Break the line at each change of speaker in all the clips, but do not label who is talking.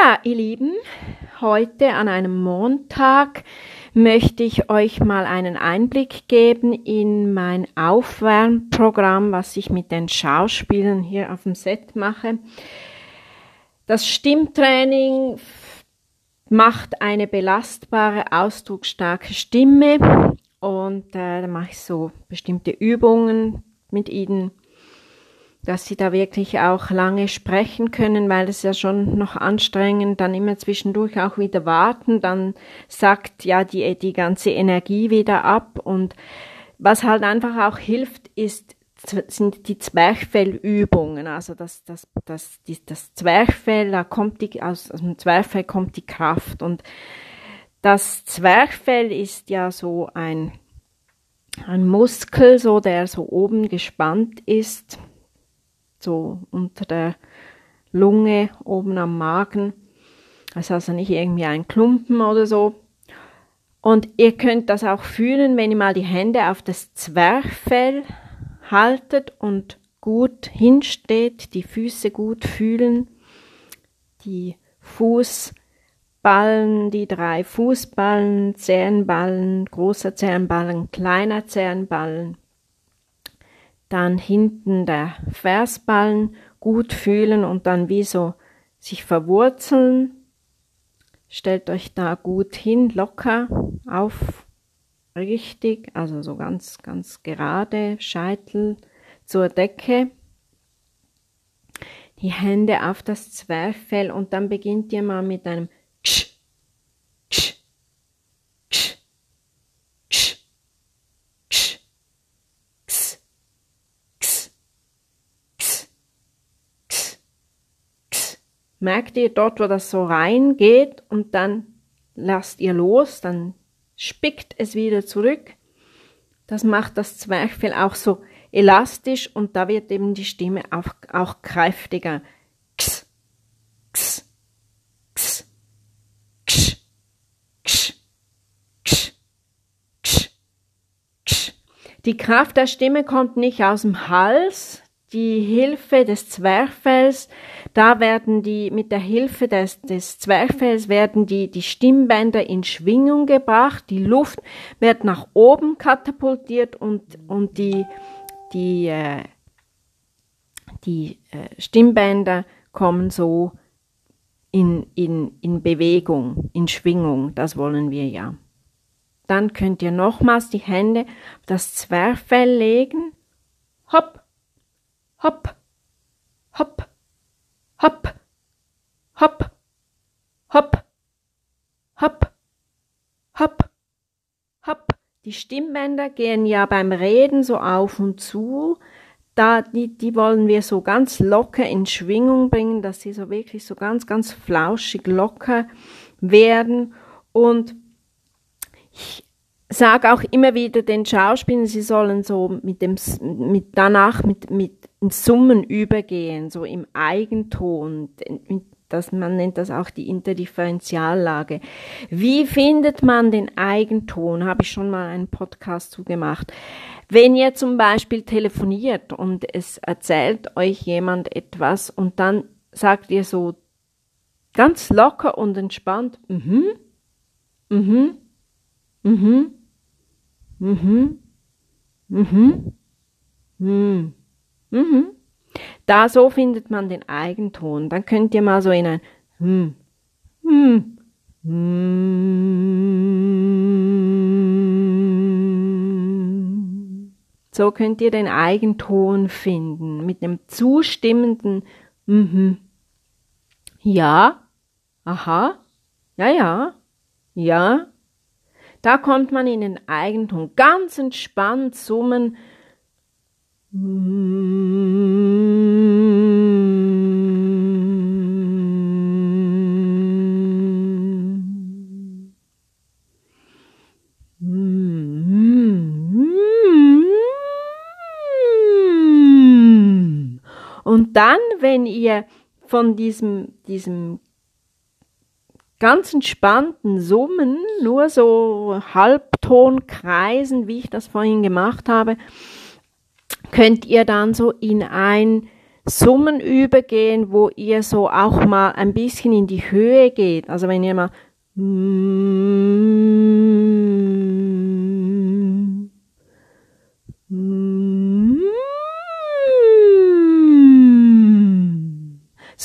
Ja, ihr Lieben, heute an einem Montag möchte ich euch mal einen Einblick geben in mein Aufwärmprogramm, was ich mit den Schauspielern hier auf dem Set mache. Das Stimmtraining macht eine belastbare, ausdrucksstarke Stimme und äh, da mache ich so bestimmte Übungen mit ihnen dass sie da wirklich auch lange sprechen können, weil es ja schon noch anstrengend, dann immer zwischendurch auch wieder warten, dann sagt ja die, die ganze Energie wieder ab. Und was halt einfach auch hilft, ist, sind die Zwerchfellübungen, also das, das, das, die, das Zwerchfell, da kommt die, aus, aus dem Zwerchfell kommt die Kraft. Und das Zwerchfell ist ja so ein, ein Muskel, so der so oben gespannt ist so unter der Lunge, oben am Magen. Ist also nicht irgendwie ein Klumpen oder so. Und ihr könnt das auch fühlen, wenn ihr mal die Hände auf das Zwerchfell haltet und gut hinsteht, die Füße gut fühlen, die Fußballen, die drei Fußballen, Zehenballen, großer Zehenballen, kleiner Zehenballen dann hinten der Versballen gut fühlen und dann wie so sich verwurzeln. Stellt euch da gut hin, locker, auf, richtig, also so ganz, ganz gerade, Scheitel zur Decke. Die Hände auf das Zwerchfell und dann beginnt ihr mal mit einem merkt ihr dort, wo das so reingeht und dann lasst ihr los, dann spickt es wieder zurück. Das macht das Zwerchfell auch so elastisch und da wird eben die Stimme auch, auch kräftiger. Kss, kss, kss, kss, kss, kss, kss, kss. Die Kraft der Stimme kommt nicht aus dem Hals, die Hilfe des Zwerchfells, da werden die, mit der Hilfe des, des Zwerchfells werden die, die Stimmbänder in Schwingung gebracht, die Luft wird nach oben katapultiert und, und die, die, äh, die äh, Stimmbänder kommen so in, in, in Bewegung, in Schwingung, das wollen wir ja. Dann könnt ihr nochmals die Hände auf das Zwerchfell legen, hopp, hopp, hopp, hopp, hopp, hopp, hopp, hopp, hopp. Die Stimmbänder gehen ja beim Reden so auf und zu. Da, die, die wollen wir so ganz locker in Schwingung bringen, dass sie so wirklich so ganz, ganz flauschig locker werden. Und ich sage auch immer wieder den Schauspielern, sie sollen so mit dem, mit danach mit, mit Summen übergehen, so im Eigenton. Das, man nennt das auch die Interdifferentiallage. Wie findet man den Eigenton? Habe ich schon mal einen Podcast zu gemacht. Wenn ihr zum Beispiel telefoniert und es erzählt euch jemand etwas und dann sagt ihr so ganz locker und entspannt, mhm, mhm, mhm, Mhm. Mhm. Mhm. Mhm. Da so findet man den Eigenton. Dann könnt ihr mal so in ein hm. Hm. Hm. So könnt ihr den Eigenton finden mit dem zustimmenden mhm. Ja. Aha. Ja, ja. Ja. Da kommt man in den Eigentum ganz entspannt summen. Und dann, wenn ihr von diesem, diesem ganz entspannten Summen, nur so Halbtonkreisen, wie ich das vorhin gemacht habe, könnt ihr dann so in ein Summen übergehen, wo ihr so auch mal ein bisschen in die Höhe geht. Also wenn ihr mal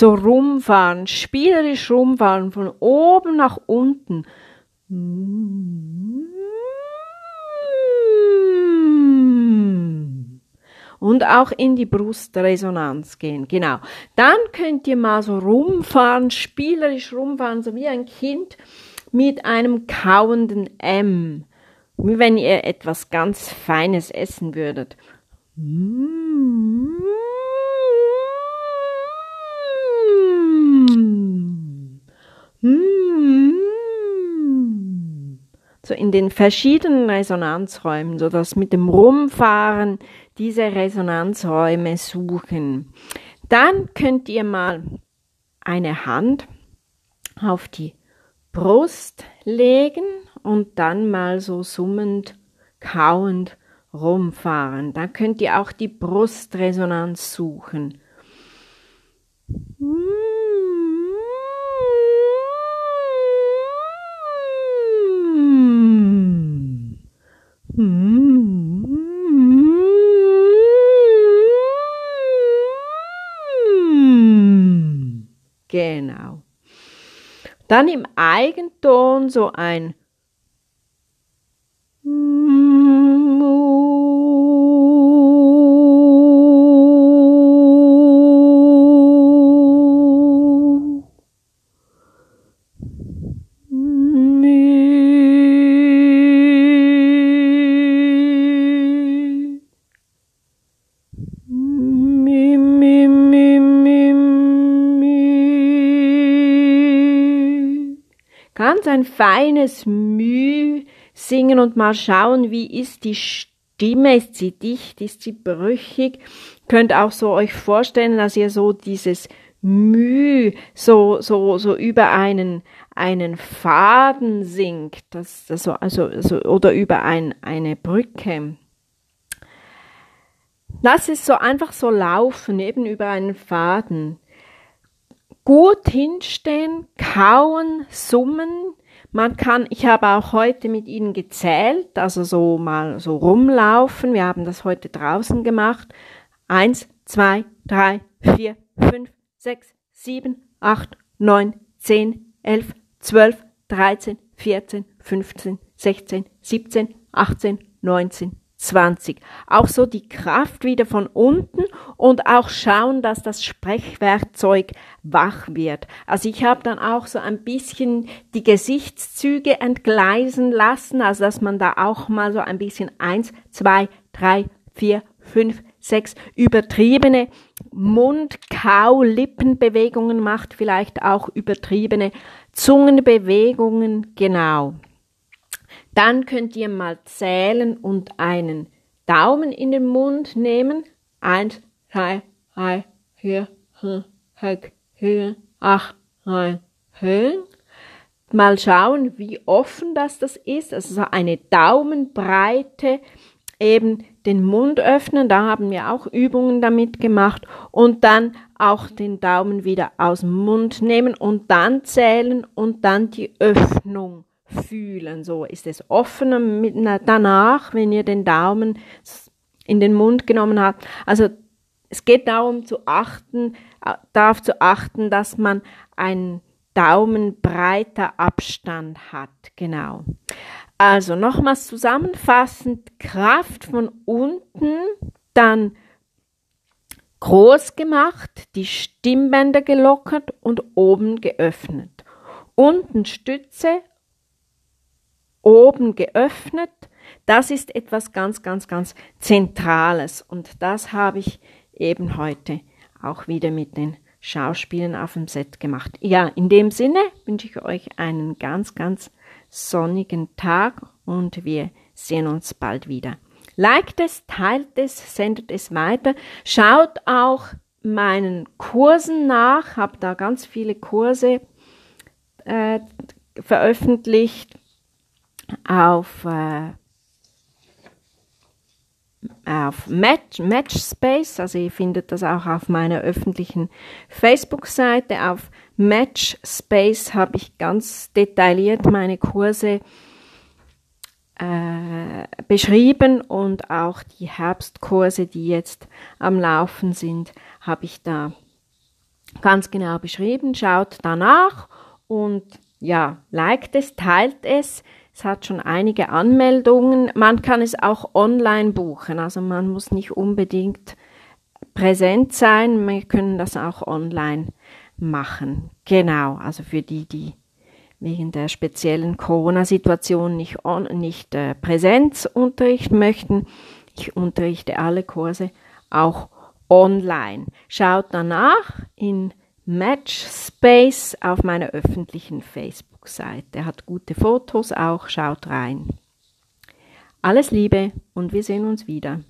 so rumfahren, spielerisch rumfahren, von oben nach unten. Und auch in die Brustresonanz gehen. Genau. Dann könnt ihr mal so rumfahren, spielerisch rumfahren, so wie ein Kind mit einem kauenden M. Wie wenn ihr etwas ganz Feines essen würdet. So in den verschiedenen Resonanzräumen, so dass mit dem Rumfahren diese Resonanzräume suchen. Dann könnt ihr mal eine Hand auf die Brust legen und dann mal so summend, kauend rumfahren. Dann könnt ihr auch die Brustresonanz suchen. Genau. Dann im Eigenton so ein ein feines Müh singen und mal schauen, wie ist die Stimme, ist sie dicht, ist sie brüchig. Könnt auch so euch vorstellen, dass ihr so dieses Müh so, so, so über einen, einen Faden singt, das, das so, also, also, oder über ein, eine Brücke. Lass es so einfach so laufen, eben über einen Faden gut hinstehen, kauen, summen. Man kann, ich habe auch heute mit ihnen gezählt, also so mal so rumlaufen. Wir haben das heute draußen gemacht. Eins, zwei, drei, vier, fünf, sechs, sieben, acht, neun, zehn, elf, zwölf, dreizehn, vierzehn, fünfzehn, sechzehn, siebzehn, achtzehn, neunzehn, 20. Auch so die Kraft wieder von unten und auch schauen, dass das Sprechwerkzeug wach wird. Also ich habe dann auch so ein bisschen die Gesichtszüge entgleisen lassen, also dass man da auch mal so ein bisschen eins, zwei, drei, vier, fünf, sechs übertriebene Mund-, Kau-, Lippenbewegungen macht, vielleicht auch übertriebene Zungenbewegungen, genau. Dann könnt ihr mal zählen und einen Daumen in den Mund nehmen. Eins, zwei, drei, vier, fünf, sechs, sieben, acht, neun, zehn. Mal schauen, wie offen das das ist. Also so eine Daumenbreite eben den Mund öffnen, da haben wir auch Übungen damit gemacht und dann auch den Daumen wieder aus dem Mund nehmen und dann zählen und dann die Öffnung fühlen. So ist es offener mit, danach, wenn ihr den Daumen in den Mund genommen habt. Also es geht darum zu achten, darauf zu achten, dass man einen Daumenbreiter Abstand hat. Genau. Also nochmals zusammenfassend, Kraft von unten, dann groß gemacht, die Stimmbänder gelockert und oben geöffnet. Unten Stütze, oben geöffnet. Das ist etwas ganz, ganz, ganz Zentrales. Und das habe ich eben heute auch wieder mit den Schauspielen auf dem Set gemacht. Ja, in dem Sinne wünsche ich euch einen ganz, ganz sonnigen Tag und wir sehen uns bald wieder. Liked es, teilt es, sendet es weiter. Schaut auch meinen Kursen nach, habe da ganz viele Kurse äh, veröffentlicht auf äh, auf Match, Matchspace, also ihr findet das auch auf meiner öffentlichen Facebook-Seite. Auf Matchspace habe ich ganz detailliert meine Kurse äh, beschrieben und auch die Herbstkurse, die jetzt am Laufen sind, habe ich da ganz genau beschrieben. Schaut danach und ja, liked es, teilt es. Es hat schon einige Anmeldungen. Man kann es auch online buchen, also man muss nicht unbedingt präsent sein. Wir können das auch online machen. Genau, also für die, die wegen der speziellen Corona-Situation nicht, on, nicht äh, Präsenzunterricht möchten. Ich unterrichte alle Kurse auch online. Schaut danach in Matchspace auf meiner öffentlichen Facebook-Seite. Hat gute Fotos auch, schaut rein. Alles Liebe und wir sehen uns wieder.